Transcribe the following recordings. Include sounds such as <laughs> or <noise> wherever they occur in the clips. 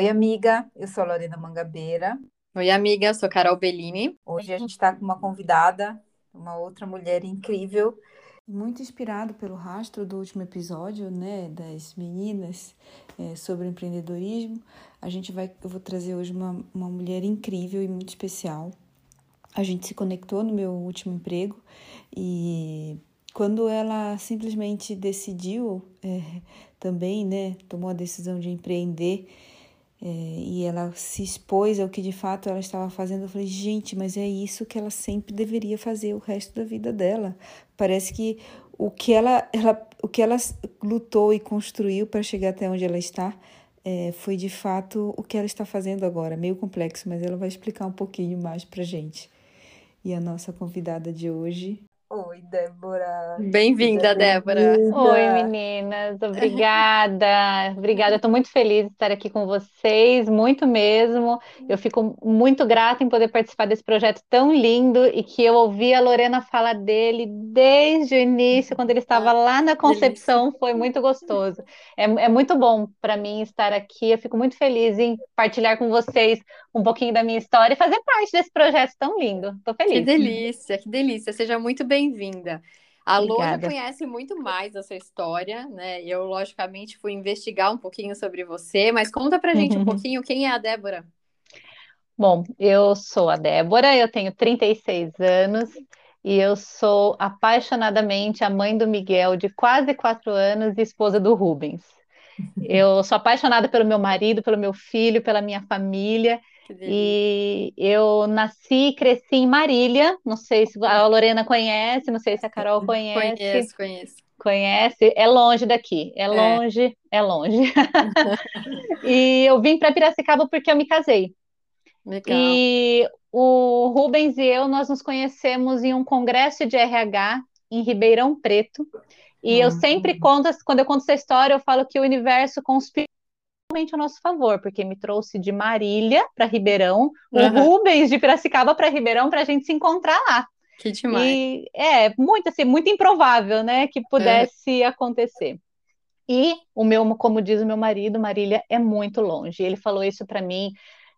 Oi, amiga, eu sou a Lorena Mangabeira. Oi, amiga, eu sou Carol Bellini. Hoje a gente está com uma convidada, uma outra mulher incrível. Muito inspirado pelo rastro do último episódio, né, das meninas é, sobre empreendedorismo, a gente vai, eu vou trazer hoje uma, uma mulher incrível e muito especial. A gente se conectou no meu último emprego e quando ela simplesmente decidiu é, também, né, tomou a decisão de empreender é, e ela se expôs ao que de fato ela estava fazendo. Eu falei, gente, mas é isso que ela sempre deveria fazer o resto da vida dela. Parece que o que ela, ela, o que ela lutou e construiu para chegar até onde ela está é, foi de fato o que ela está fazendo agora. Meio complexo, mas ela vai explicar um pouquinho mais para gente. E a nossa convidada de hoje Oi, Débora. Bem-vinda, Débora. Oi, meninas. Obrigada. <laughs> Obrigada. Estou muito feliz de estar aqui com vocês, muito mesmo. Eu fico muito grata em poder participar desse projeto tão lindo e que eu ouvi a Lorena falar dele desde o início, quando ele estava lá na concepção. Foi muito gostoso. É, é muito bom para mim estar aqui. Eu fico muito feliz em partilhar com vocês um pouquinho da minha história e fazer parte desse projeto tão lindo. Estou feliz. Que delícia, que delícia. Seja muito bem bem-vinda. A já conhece muito mais da sua história, né? Eu, logicamente, fui investigar um pouquinho sobre você, mas conta pra gente um pouquinho quem é a Débora. Bom, eu sou a Débora, eu tenho 36 anos e eu sou apaixonadamente a mãe do Miguel, de quase quatro anos, e esposa do Rubens. <laughs> Eu sou apaixonada pelo meu marido, pelo meu filho, pela minha família e eu nasci e cresci em Marília. Não sei se a Lorena conhece, não sei se a Carol <laughs> conhece. Conheço, conheço. Conhece? É longe daqui. É, é. longe, é longe. <laughs> e eu vim para Piracicaba porque eu me casei. Legal. E o Rubens e eu, nós nos conhecemos em um congresso de RH em Ribeirão Preto. E uhum. eu sempre conto, quando eu conto essa história, eu falo que o universo conspira a nosso favor, porque me trouxe de Marília para Ribeirão, uhum. o Rubens de Piracicaba para Ribeirão para a gente se encontrar lá. Que demais. E é muito assim, muito improvável, né, que pudesse uhum. acontecer. E o meu, como diz o meu marido, Marília é muito longe. Ele falou isso para mim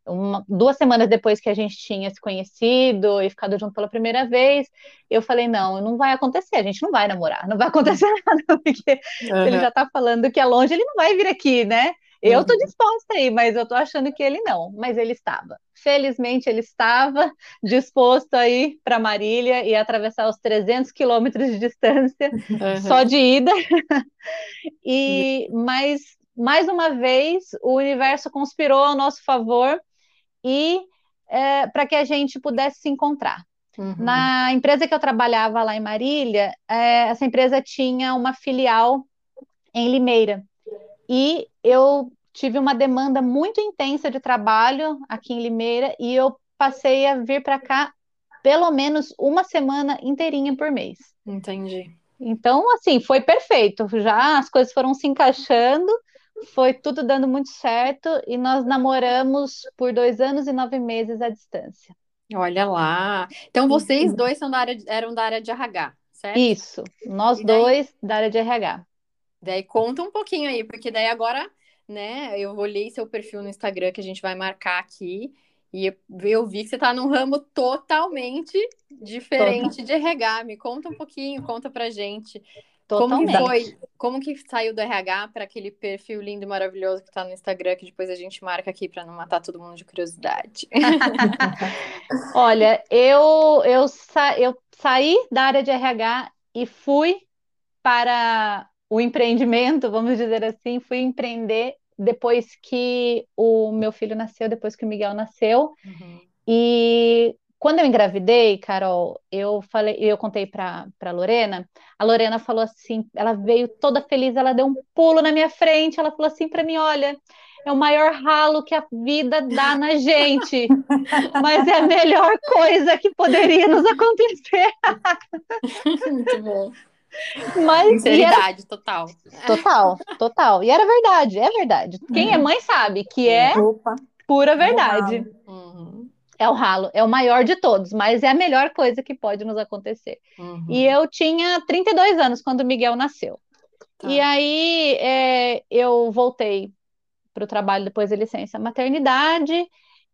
uma, duas semanas depois que a gente tinha se conhecido e ficado junto pela primeira vez, eu falei, não, não vai acontecer, a gente não vai namorar, não vai acontecer <laughs> nada, porque uhum. ele já tá falando que é longe, ele não vai vir aqui, né? Eu estou uhum. disposta aí, mas eu estou achando que ele não. Mas ele estava. Felizmente, ele estava <laughs> disposto a ir para Marília e atravessar os 300 quilômetros de distância, uhum. só de ida. <laughs> e mas mais uma vez o universo conspirou ao nosso favor e é, para que a gente pudesse se encontrar. Uhum. Na empresa que eu trabalhava lá em Marília, é, essa empresa tinha uma filial em Limeira. E eu tive uma demanda muito intensa de trabalho aqui em Limeira e eu passei a vir para cá pelo menos uma semana inteirinha por mês. Entendi. Então, assim, foi perfeito. Já as coisas foram se encaixando, foi tudo dando muito certo e nós namoramos por dois anos e nove meses à distância. Olha lá. Então, vocês dois são da área, eram da área de RH, certo? Isso, nós dois da área de RH. Daí conta um pouquinho aí, porque daí agora, né, eu olhei seu perfil no Instagram que a gente vai marcar aqui e eu vi que você está num ramo totalmente diferente Total. de RH. Me conta um pouquinho, conta pra gente. Totalmente. Como foi? Como que saiu do RH para aquele perfil lindo e maravilhoso que está no Instagram, que depois a gente marca aqui para não matar todo mundo de curiosidade? <laughs> Olha, eu, eu, sa eu saí da área de RH e fui para o empreendimento, vamos dizer assim, fui empreender depois que o meu filho nasceu, depois que o Miguel nasceu. Uhum. E quando eu engravidei, Carol, eu falei, eu contei para Lorena. A Lorena falou assim, ela veio toda feliz, ela deu um pulo na minha frente, ela falou assim para mim, olha, é o maior ralo que a vida dá na gente, mas é a melhor coisa que poderia nos acontecer. <laughs> Muito bom. Mas, Sinceridade era... total. Total, total. E era verdade, é verdade. Quem é mãe sabe que é Opa. pura verdade. É o, uhum. é o ralo, é o maior de todos, mas é a melhor coisa que pode nos acontecer. Uhum. E eu tinha 32 anos quando o Miguel nasceu. Tá. E aí é, eu voltei para o trabalho depois da licença maternidade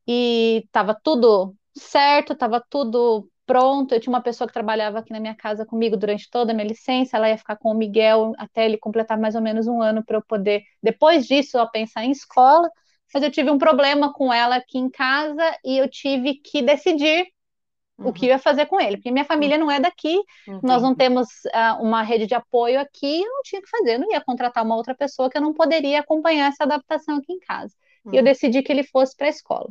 e estava tudo certo, estava tudo pronto. Eu tinha uma pessoa que trabalhava aqui na minha casa comigo durante toda a minha licença, ela ia ficar com o Miguel até ele completar mais ou menos um ano para eu poder, depois disso, eu pensar em escola. Mas eu tive um problema com ela aqui em casa e eu tive que decidir uhum. o que eu ia fazer com ele, porque minha família não é daqui, Entendi. nós não temos uh, uma rede de apoio aqui, eu não tinha que fazer, eu não ia contratar uma outra pessoa que eu não poderia acompanhar essa adaptação aqui em casa. Uhum. E eu uhum. decidi que ele fosse para a escola.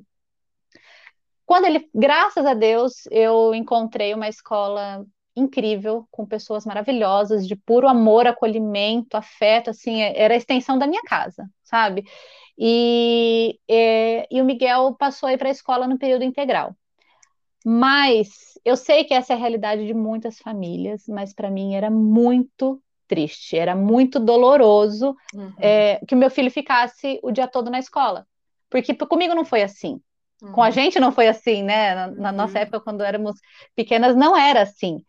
Quando ele, graças a Deus, eu encontrei uma escola incrível, com pessoas maravilhosas, de puro amor, acolhimento, afeto, assim, é, era a extensão da minha casa, sabe? E, e, é, e o Miguel passou aí para a escola no período integral. Mas eu sei que essa é a realidade de muitas famílias, mas para mim era muito triste, era muito doloroso uhum. é, que o meu filho ficasse o dia todo na escola. Porque comigo não foi assim. Uhum. Com a uhum. gente não foi assim, né? Na, na nossa uhum. época, quando éramos pequenas, não era assim.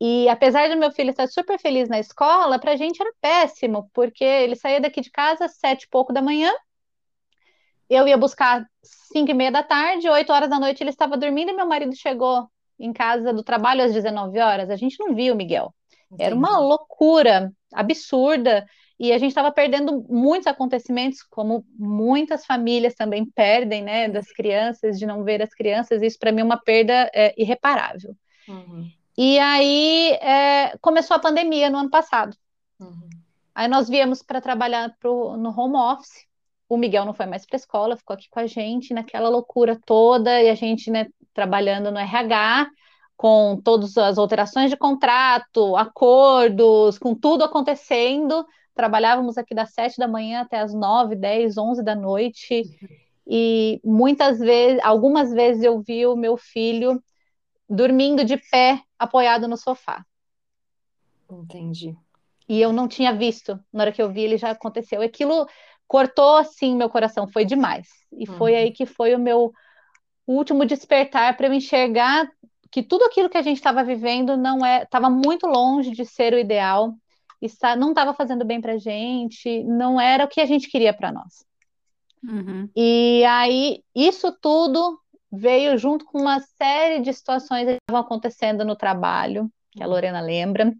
E apesar do meu filho estar super feliz na escola, para a gente era péssimo, porque ele saía daqui de casa às sete e pouco da manhã, eu ia buscar cinco e meia da tarde, oito horas da noite ele estava dormindo e meu marido chegou em casa do trabalho às 19 horas. A gente não viu o Miguel. Entendi. Era uma loucura absurda. E a gente estava perdendo muitos acontecimentos, como muitas famílias também perdem, né, das crianças, de não ver as crianças. Isso para mim é uma perda é, irreparável. Uhum. E aí é, começou a pandemia no ano passado. Uhum. Aí nós viemos para trabalhar pro, no home office. O Miguel não foi mais para a escola, ficou aqui com a gente naquela loucura toda e a gente, né, trabalhando no RH com todas as alterações de contrato, acordos, com tudo acontecendo trabalhávamos aqui das sete da manhã até as nove, dez, onze da noite. E muitas vezes, algumas vezes eu vi o meu filho dormindo de pé, apoiado no sofá. Entendi. E eu não tinha visto. Na hora que eu vi, ele já aconteceu. Aquilo cortou assim meu coração, foi demais. E uhum. foi aí que foi o meu último despertar para eu enxergar que tudo aquilo que a gente estava vivendo não é, estava muito longe de ser o ideal está, não estava fazendo bem para a gente, não era o que a gente queria para nós. Uhum. E aí, isso tudo veio junto com uma série de situações que estavam acontecendo no trabalho, que a uhum. Lorena lembra.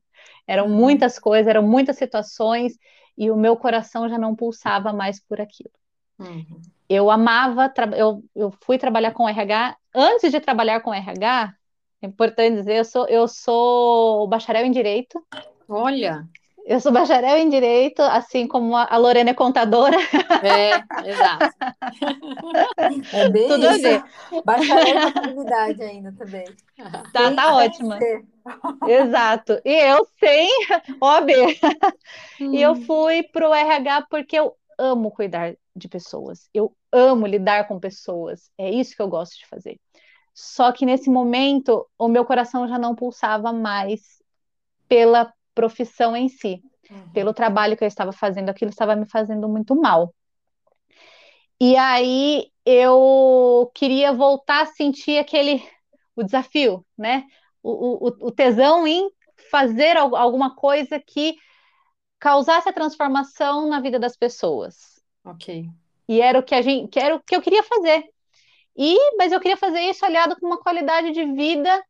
Eram uhum. muitas coisas, eram muitas situações, e o meu coração já não pulsava mais por aquilo. Uhum. Eu amava, eu, eu fui trabalhar com RH. Antes de trabalhar com RH, é importante dizer, eu sou, eu sou bacharel em Direito. Olha! Eu sou bacharel em Direito, assim como a Lorena é contadora. É, exato. <laughs> É bem Tudo isso. a ver. Bacharel em contabilidade ainda também. Tá, tá ótima. Exato. E eu sem <laughs> OAB. Hum. E eu hum. fui para o RH porque eu amo cuidar de pessoas. Eu amo lidar com pessoas. É isso que eu gosto de fazer. Só que nesse momento, o meu coração já não pulsava mais pela profissão em si. Uhum. Pelo trabalho que eu estava fazendo, aquilo estava me fazendo muito mal. E aí eu queria voltar a sentir aquele o desafio, né? O, o, o tesão em fazer alguma coisa que causasse a transformação na vida das pessoas. Ok. E era o que a gente, que era o que eu queria fazer. E, mas eu queria fazer isso aliado com uma qualidade de vida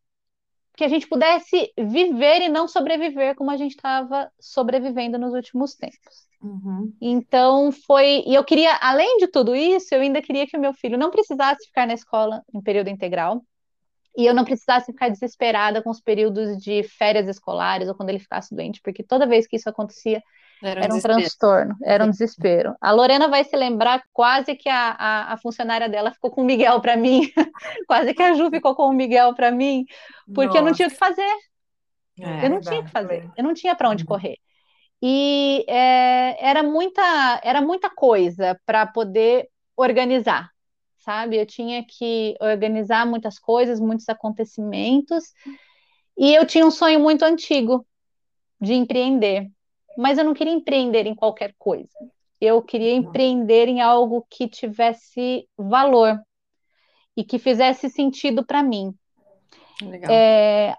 que a gente pudesse viver e não sobreviver como a gente estava sobrevivendo nos últimos tempos. Uhum. Então foi, e eu queria, além de tudo isso, eu ainda queria que o meu filho não precisasse ficar na escola em período integral e eu não precisasse ficar desesperada com os períodos de férias escolares ou quando ele ficasse doente, porque toda vez que isso acontecia, era um, era um transtorno, era um desespero. A Lorena vai se lembrar quase que a, a, a funcionária dela ficou com o Miguel para mim, <laughs> quase que a Ju ficou com o Miguel para mim, porque Nossa. eu não tinha o que fazer. É, eu não tinha o que fazer, eu não tinha para onde uhum. correr. E é, era, muita, era muita coisa para poder organizar, sabe? Eu tinha que organizar muitas coisas, muitos acontecimentos, e eu tinha um sonho muito antigo de empreender mas eu não queria empreender em qualquer coisa. Eu queria empreender em algo que tivesse valor e que fizesse sentido para mim. É,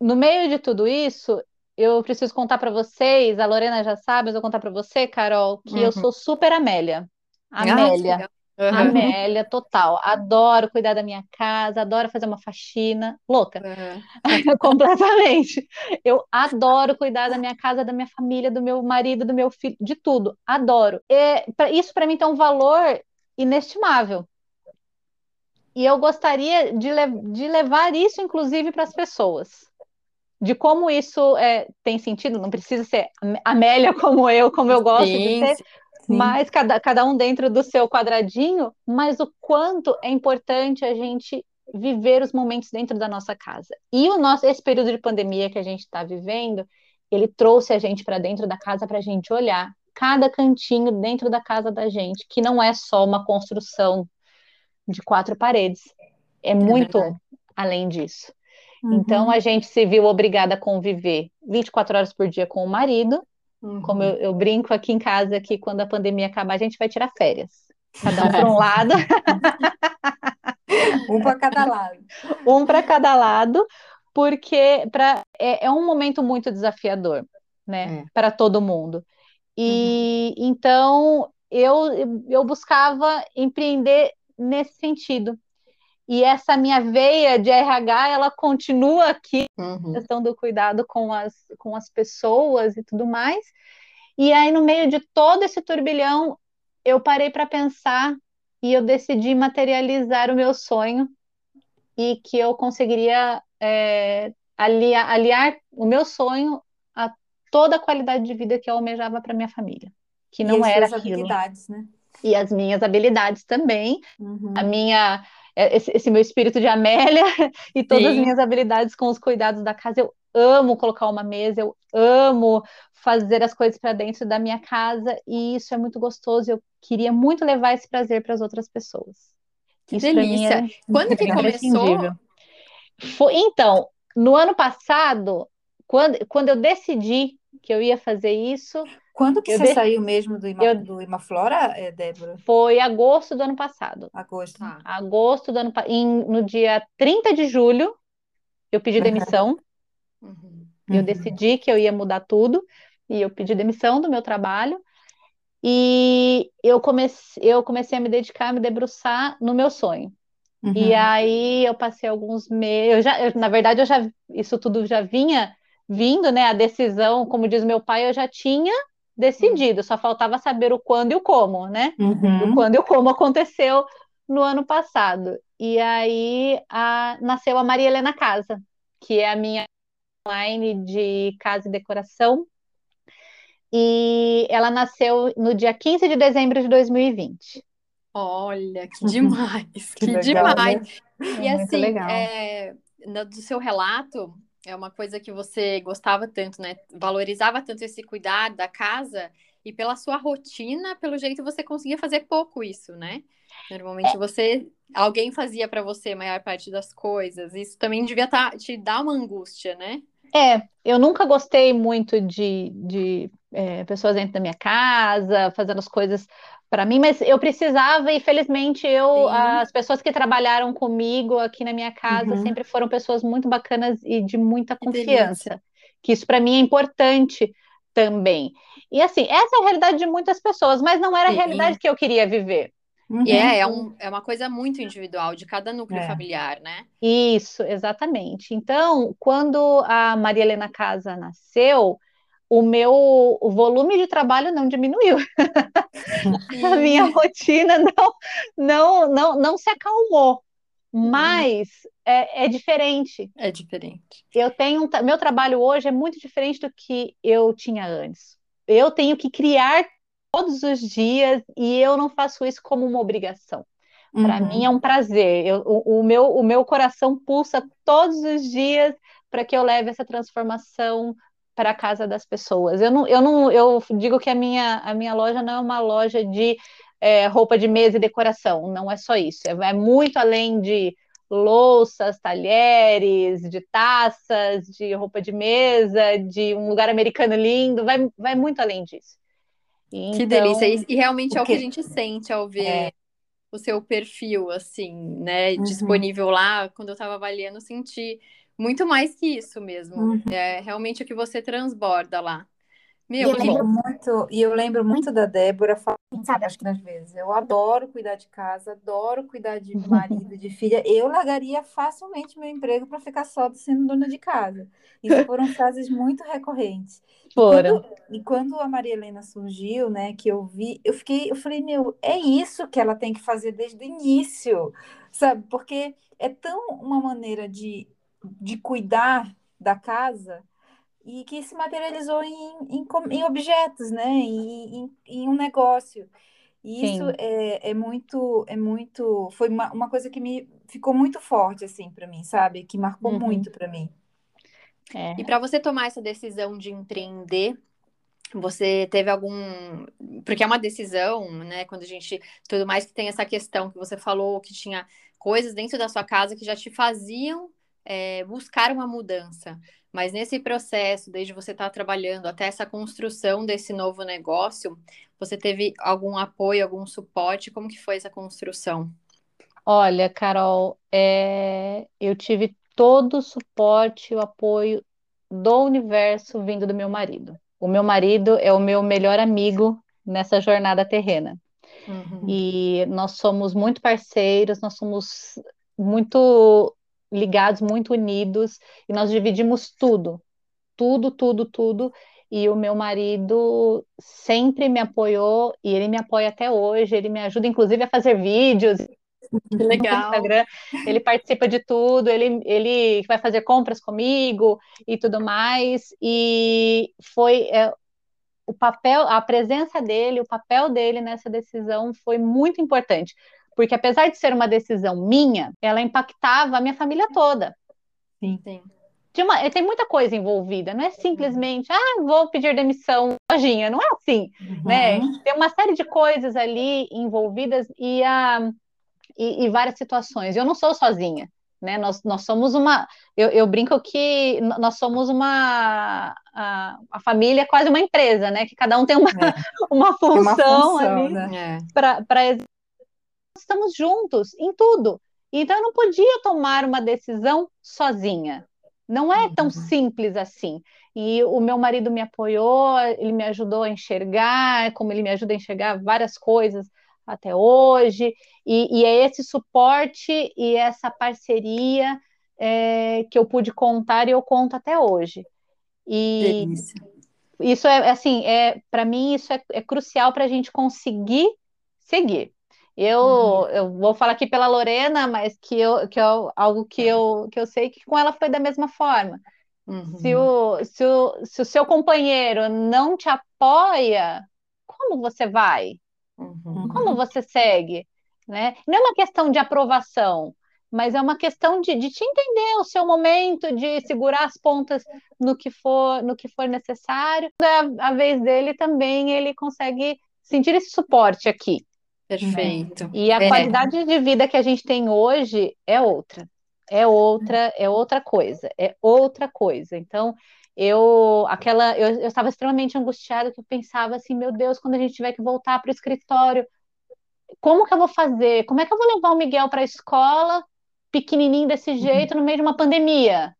no meio de tudo isso, eu preciso contar para vocês, a Lorena já sabe, mas eu vou contar para você, Carol, que uhum. eu sou super Amélia. Amélia. Uhum. Amélia, total. Adoro cuidar da minha casa, adoro fazer uma faxina. Louca. Uhum. <laughs> Completamente. Eu adoro cuidar da minha casa, da minha família, do meu marido, do meu filho, de tudo. Adoro. E, isso para mim tem um valor inestimável. E eu gostaria de, le de levar isso, inclusive, para as pessoas. De como isso é, tem sentido, não precisa ser Amélia como eu, como eu gosto sim, de ser, sim. Mas cada, cada um dentro do seu quadradinho, mas o quanto é importante a gente viver os momentos dentro da nossa casa. E o nosso, esse período de pandemia que a gente está vivendo, ele trouxe a gente para dentro da casa para a gente olhar cada cantinho dentro da casa da gente, que não é só uma construção de quatro paredes. É, é muito é além disso. Uhum. Então a gente se viu obrigada a conviver 24 horas por dia com o marido. Uhum. Como eu, eu, brinco aqui em casa que quando a pandemia acabar, a gente vai tirar férias. Cada um para um <laughs> lado. um para cada lado. Um para cada lado, porque pra, é, é, um momento muito desafiador, né? É. Para todo mundo. E uhum. então eu, eu buscava empreender nesse sentido. E essa minha veia de RH, ela continua aqui, uhum. questão do cuidado com as, com as pessoas e tudo mais. E aí, no meio de todo esse turbilhão, eu parei para pensar e eu decidi materializar o meu sonho e que eu conseguiria é, aliar, aliar o meu sonho a toda a qualidade de vida que eu almejava para minha família, que não e era aquilo. habilidades, né? e as minhas habilidades também, uhum. a minha esse, esse, meu espírito de Amélia <laughs> e todas Sim. as minhas habilidades com os cuidados da casa. Eu amo colocar uma mesa, eu amo fazer as coisas para dentro da minha casa e isso é muito gostoso. Eu queria muito levar esse prazer para as outras pessoas. Que isso delícia! É Quando que começou? Foi, então, no ano passado, quando, quando eu decidi que eu ia fazer isso, quando que eu você de... saiu mesmo do, Ima... eu... do Imaflora, é, Débora? Foi agosto do ano passado. Agosto. Ah. Agosto do ano passado. No dia 30 de julho, eu pedi demissão. Uhum. Eu uhum. decidi que eu ia mudar tudo. E eu pedi demissão do meu trabalho. E eu comecei, eu comecei a me dedicar, a me debruçar no meu sonho. Uhum. E aí eu passei alguns meses. Eu já, eu, na verdade, eu já isso tudo já vinha vindo, né? A decisão, como diz meu pai, eu já tinha decidido, só faltava saber o quando e o como, né? Uhum. O quando e o como aconteceu no ano passado. E aí a, nasceu a Maria Helena Casa, que é a minha online de casa e decoração. E ela nasceu no dia 15 de dezembro de 2020. Olha, que <laughs> demais, que, que legal, demais. Né? E assim, é, do seu relato, é uma coisa que você gostava tanto, né? Valorizava tanto esse cuidar da casa e pela sua rotina, pelo jeito você conseguia fazer pouco isso, né? Normalmente você alguém fazia para você a maior parte das coisas. Isso também devia tá, te dar uma angústia, né? É, eu nunca gostei muito de, de é, pessoas dentro da minha casa, fazendo as coisas para mim, mas eu precisava e felizmente eu, Sim. as pessoas que trabalharam comigo aqui na minha casa uhum. sempre foram pessoas muito bacanas e de muita que confiança. Delícia. Que isso para mim é importante também. E assim, essa é a realidade de muitas pessoas, mas não era Sim. a realidade que eu queria viver. Uhum. E é, é, um, é uma coisa muito individual de cada núcleo é. familiar, né? Isso, exatamente. Então, quando a Maria Helena Casa nasceu, o meu o volume de trabalho não diminuiu. <laughs> a minha rotina não, não, não, não se acalmou. Mas é, é, diferente. É diferente. Eu tenho meu trabalho hoje é muito diferente do que eu tinha antes. Eu tenho que criar todos os dias e eu não faço isso como uma obrigação. Para uhum. mim é um prazer. Eu, o, o, meu, o meu coração pulsa todos os dias para que eu leve essa transformação para a casa das pessoas. Eu não, eu não, eu digo que a minha, a minha loja não é uma loja de é, roupa de mesa e decoração, não é só isso. É, é muito além de louças, talheres, de taças, de roupa de mesa, de um lugar americano lindo, vai, vai muito além disso. Então, que delícia! E, e realmente é o que a gente sente ao ver é. o seu perfil, assim, né, uhum. disponível lá. Quando eu estava avaliando, senti muito mais que isso mesmo. Uhum. É realmente o que você transborda lá. Meu, e eu lembro muito, e eu lembro muito da Débora falando, sabe, acho que nas vezes, eu adoro cuidar de casa, adoro cuidar de <laughs> marido, de filha. Eu largaria facilmente meu emprego para ficar só sendo dona de casa. Isso foram <laughs> frases muito recorrentes. Foram. E quando, e quando a Maria Helena surgiu, né, que eu vi, eu fiquei, eu falei, meu, é isso que ela tem que fazer desde o início, sabe? Porque é tão uma maneira de, de cuidar da casa e que se materializou em, em, em objetos, né? Em, em, em, um negócio. E isso é, é muito, é muito, foi uma, uma coisa que me ficou muito forte assim para mim, sabe? Que marcou uhum. muito para mim. É. E para você tomar essa decisão de empreender, você teve algum. Porque é uma decisão, né? Quando a gente. Tudo mais que tem essa questão que você falou, que tinha coisas dentro da sua casa que já te faziam é, buscar uma mudança. Mas nesse processo, desde você estar tá trabalhando até essa construção desse novo negócio, você teve algum apoio, algum suporte? Como que foi essa construção? Olha, Carol, é... eu tive todo o suporte, o apoio do universo vindo do meu marido. O meu marido é o meu melhor amigo nessa jornada terrena. Uhum. E nós somos muito parceiros, nós somos muito ligados, muito unidos, e nós dividimos tudo, tudo, tudo, tudo. E o meu marido sempre me apoiou e ele me apoia até hoje. Ele me ajuda, inclusive, a fazer vídeos. <laughs> Legal. Instagram, ele participa de tudo, ele, ele vai fazer compras comigo e tudo mais. E foi é, o papel, a presença dele, o papel dele nessa decisão foi muito importante, porque apesar de ser uma decisão minha, ela impactava a minha família toda. Sim, sim. Uma, tem muita coisa envolvida, não é simplesmente, ah, vou pedir demissão, lojinha, não é assim, uhum. né? Tem uma série de coisas ali envolvidas e, a, e, e várias situações. Eu não sou sozinha, né? Nós, nós somos uma, eu, eu brinco que nós somos uma, a, a, família é quase uma empresa, né? Que cada um tem uma, é. <laughs> uma função, uma função ali né? para estamos juntos em tudo. Então eu não podia tomar uma decisão sozinha. Não é tão uhum. simples assim. E o meu marido me apoiou, ele me ajudou a enxergar, como ele me ajuda a enxergar várias coisas até hoje. E, e é esse suporte e essa parceria é, que eu pude contar e eu conto até hoje. E Delícia. isso é assim, é para mim isso é, é crucial para a gente conseguir seguir. Eu, uhum. eu vou falar aqui pela Lorena, mas que, eu, que eu, algo que eu, que eu sei que com ela foi da mesma forma. Uhum. Se, o, se, o, se o seu companheiro não te apoia, como você vai? Uhum. Como você segue? Né? Não é uma questão de aprovação, mas é uma questão de, de te entender o seu momento, de segurar as pontas no que for, no que for necessário. A, a vez dele também ele consegue sentir esse suporte aqui. Perfeito. E a é. qualidade de vida que a gente tem hoje é outra. É outra, é outra coisa, é outra coisa. Então, eu aquela eu, estava extremamente angustiada que eu pensava assim, meu Deus, quando a gente tiver que voltar para o escritório, como que eu vou fazer? Como é que eu vou levar o Miguel para a escola, pequenininho desse uhum. jeito, no meio de uma pandemia?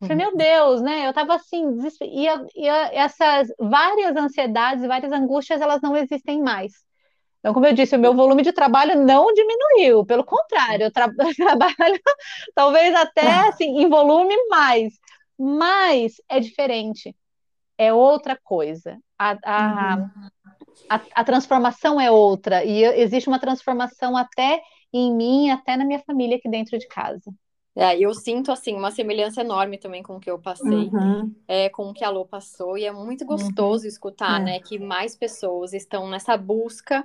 Eu falei, meu Deus, né? Eu estava assim, desesper... e, e essas várias ansiedades, várias angústias, elas não existem mais. Então, como eu disse, o meu volume de trabalho não diminuiu, pelo contrário, eu tra <laughs> trabalho talvez até assim, em volume mais, mas é diferente, é outra coisa. A, a, uhum. a, a transformação é outra, e existe uma transformação até em mim, até na minha família aqui dentro de casa. É, eu sinto assim uma semelhança enorme também com o que eu passei, uhum. é, com o que a Lô passou, e é muito gostoso uhum. escutar, é. né, que mais pessoas estão nessa busca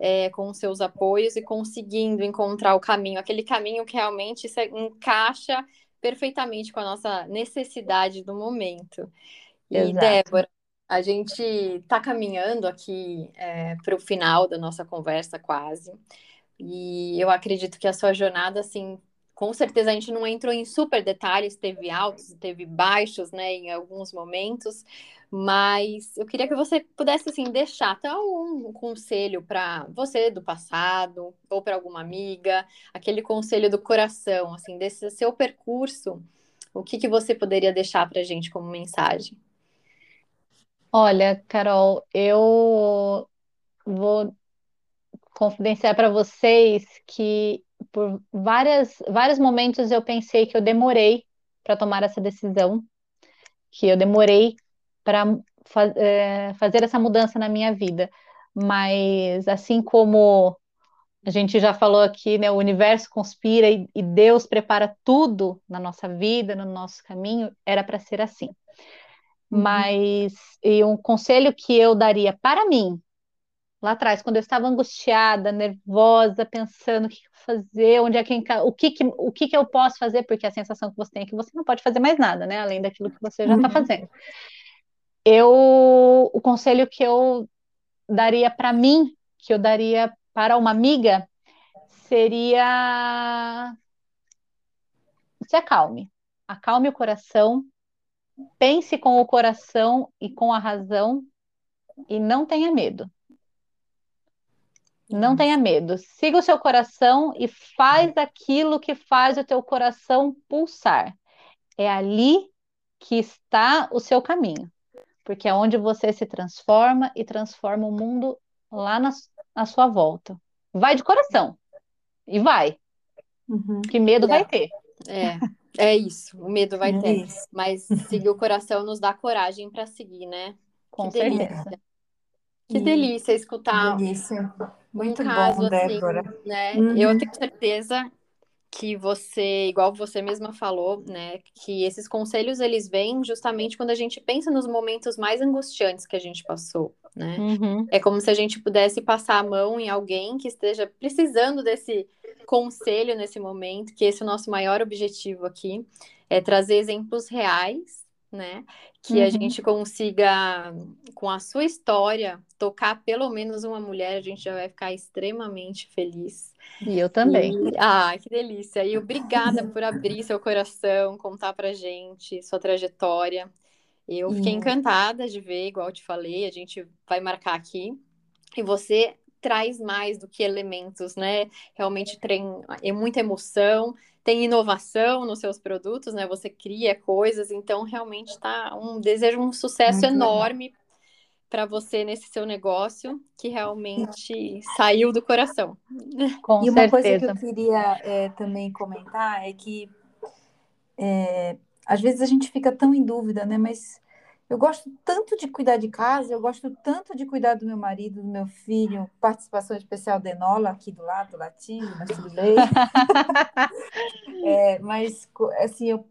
é, com seus apoios e conseguindo encontrar o caminho, aquele caminho que realmente se encaixa perfeitamente com a nossa necessidade do momento. E Exato. Débora, a gente está caminhando aqui é, para o final da nossa conversa quase. E eu acredito que a sua jornada, assim, com certeza a gente não entrou em super detalhes, teve altos, teve baixos, né, em alguns momentos, mas eu queria que você pudesse assim deixar até um conselho para você do passado ou para alguma amiga, aquele conselho do coração, assim, desse seu percurso, o que que você poderia deixar para a gente como mensagem? Olha, Carol, eu vou confidenciar para vocês que por várias, vários momentos eu pensei que eu demorei para tomar essa decisão, que eu demorei para fa é, fazer essa mudança na minha vida. Mas assim como a gente já falou aqui, né, o universo conspira e, e Deus prepara tudo na nossa vida, no nosso caminho, era para ser assim. Uhum. Mas e um conselho que eu daria para mim, lá atrás, quando eu estava angustiada, nervosa, pensando o que fazer, onde é que o que, que o que, que eu posso fazer, porque a sensação que você tem é que você não pode fazer mais nada, né? Além daquilo que você já está Uhum. fazendo. Eu, o conselho que eu daria para mim, que eu daria para uma amiga, seria se acalme. Acalme o coração, pense com o coração e com a razão e não tenha medo. Não tenha medo. Siga o seu coração e faz aquilo que faz o teu coração pulsar. É ali que está o seu caminho, porque é onde você se transforma e transforma o mundo lá na, na sua volta. Vai de coração e vai, Uhum. que medo vai ter. É, é isso. O medo vai É ter. isso. Mas <laughs> seguir o coração nos dá coragem para seguir, né? Com Que certeza. delícia. Que E- delícia escutar Delícia. Muito um caso bom, assim, Débora. né? Uhum. Eu tenho certeza que você, igual você mesma falou, né, que esses conselhos eles vêm justamente quando a gente pensa nos momentos mais angustiantes que a gente passou, né? Uhum. É como se a gente pudesse passar a mão em alguém que esteja precisando desse conselho nesse momento, que esse é o nosso maior objetivo aqui, é trazer exemplos reais, né? Que a Uhum. gente consiga, com a sua história, tocar pelo menos uma mulher, a gente já vai ficar extremamente feliz. E eu também. E, ah, que delícia! E obrigada por abrir seu coração, contar pra gente sua trajetória. Eu fiquei E- encantada de ver, igual eu te falei, a gente vai marcar aqui. E você traz mais do que elementos, né? Realmente tem é muita emoção, tem inovação nos seus produtos, né? Você cria coisas, então realmente tá um desejo um sucesso Muito enorme para você nesse seu negócio, que realmente saiu do coração. Com E uma coisa que certeza. eu queria é, também comentar é que é, às vezes a gente fica tão em dúvida, né? Mas eu gosto tanto de cuidar de casa, eu gosto tanto de cuidar do meu marido, do meu filho, participação especial da Enola aqui do lado, latindo, mas tudo bem. <laughs> É, mas assim, eu,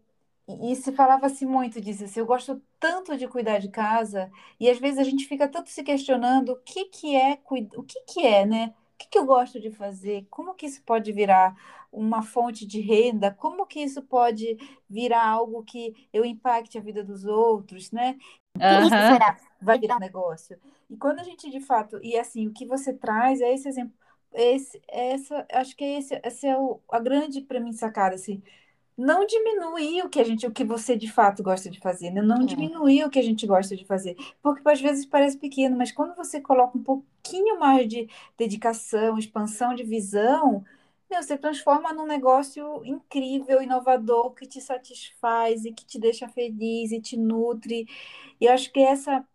e se falava-se muito disso, assim, eu gosto tanto de cuidar de casa, e às vezes a gente fica tanto se questionando o que que é, o que que é, né? O que que eu gosto de fazer? Como que isso pode virar uma fonte de renda? Como que isso pode virar algo que eu impacte a vida dos outros, né? Como isso será? Vai virar um negócio. E quando a gente de fato, e assim, o que você traz é esse exemplo, esse, essa, acho que é esse, essa é o, a grande para mim sacada, assim, não diminuir o que a gente, o que você de fato gosta de fazer, né? Não É. diminuir o que a gente gosta de fazer, porque às vezes parece pequeno, mas quando você coloca um pouquinho mais de dedicação, expansão de visão, meu, você transforma num negócio incrível, inovador, que te satisfaz e que te deixa feliz e te nutre. E eu acho que essa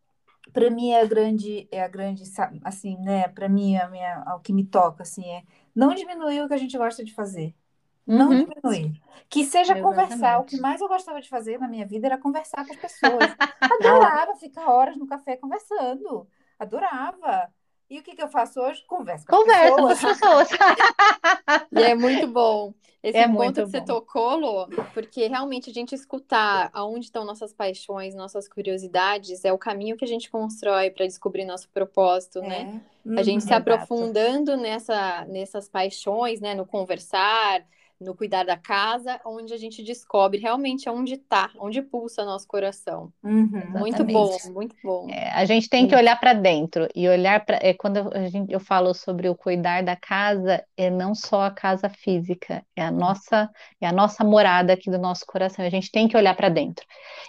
para mim é a grande é a grande assim né para mim a minha o que me toca assim é não diminuir o que a gente gosta de fazer não Uhum. diminuir que seja conversar o Exatamente. que mais eu gostava de fazer na minha vida era conversar com as pessoas <laughs> adorava ficar horas no café conversando adorava e o que que eu faço hoje converso com as Conversa com as pessoas pessoas. <laughs> E é muito bom esse É ponto muito que você bom. tocou, Lô, porque realmente a gente escutar aonde estão nossas paixões, nossas curiosidades, é o caminho que a gente constrói para descobrir nosso propósito, né? é A gente Uhum. se Exato. aprofundando nessa, nessas paixões, né? No conversar, no cuidar da casa, onde a gente descobre realmente onde está, onde pulsa nosso coração. Uhum. Muito bom, muito bom. É, a gente tem que olhar para dentro e olhar para. É, quando a gente, eu falo sobre o cuidar da casa, é não só a casa física, é a nossa, é a nossa morada aqui do nosso coração. A gente tem que olhar para dentro.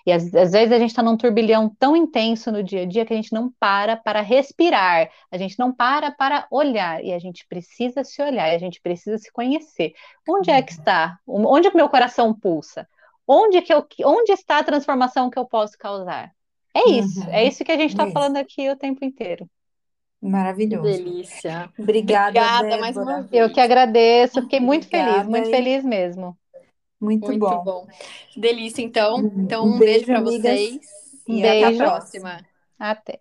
E às, às vezes a gente está num turbilhão tão intenso no dia a dia que a gente não para para respirar, a gente não para para olhar e a gente precisa se olhar, e a gente precisa se conhecer. Onde é que está? Onde é que meu coração pulsa? Onde que eu, onde está a transformação que eu posso causar? É isso, Uhum. é isso que a gente está falando aqui o tempo inteiro. Que Maravilhoso. delícia. Obrigada, Obrigada mais Débora. uma vez. Eu que agradeço, fiquei muito feliz, Obrigada muito e- feliz mesmo. Muito, Muito bom. bom. Que delícia, então. Um Então, um beijo, beijo para vocês E e até a Beijo. próxima. Até.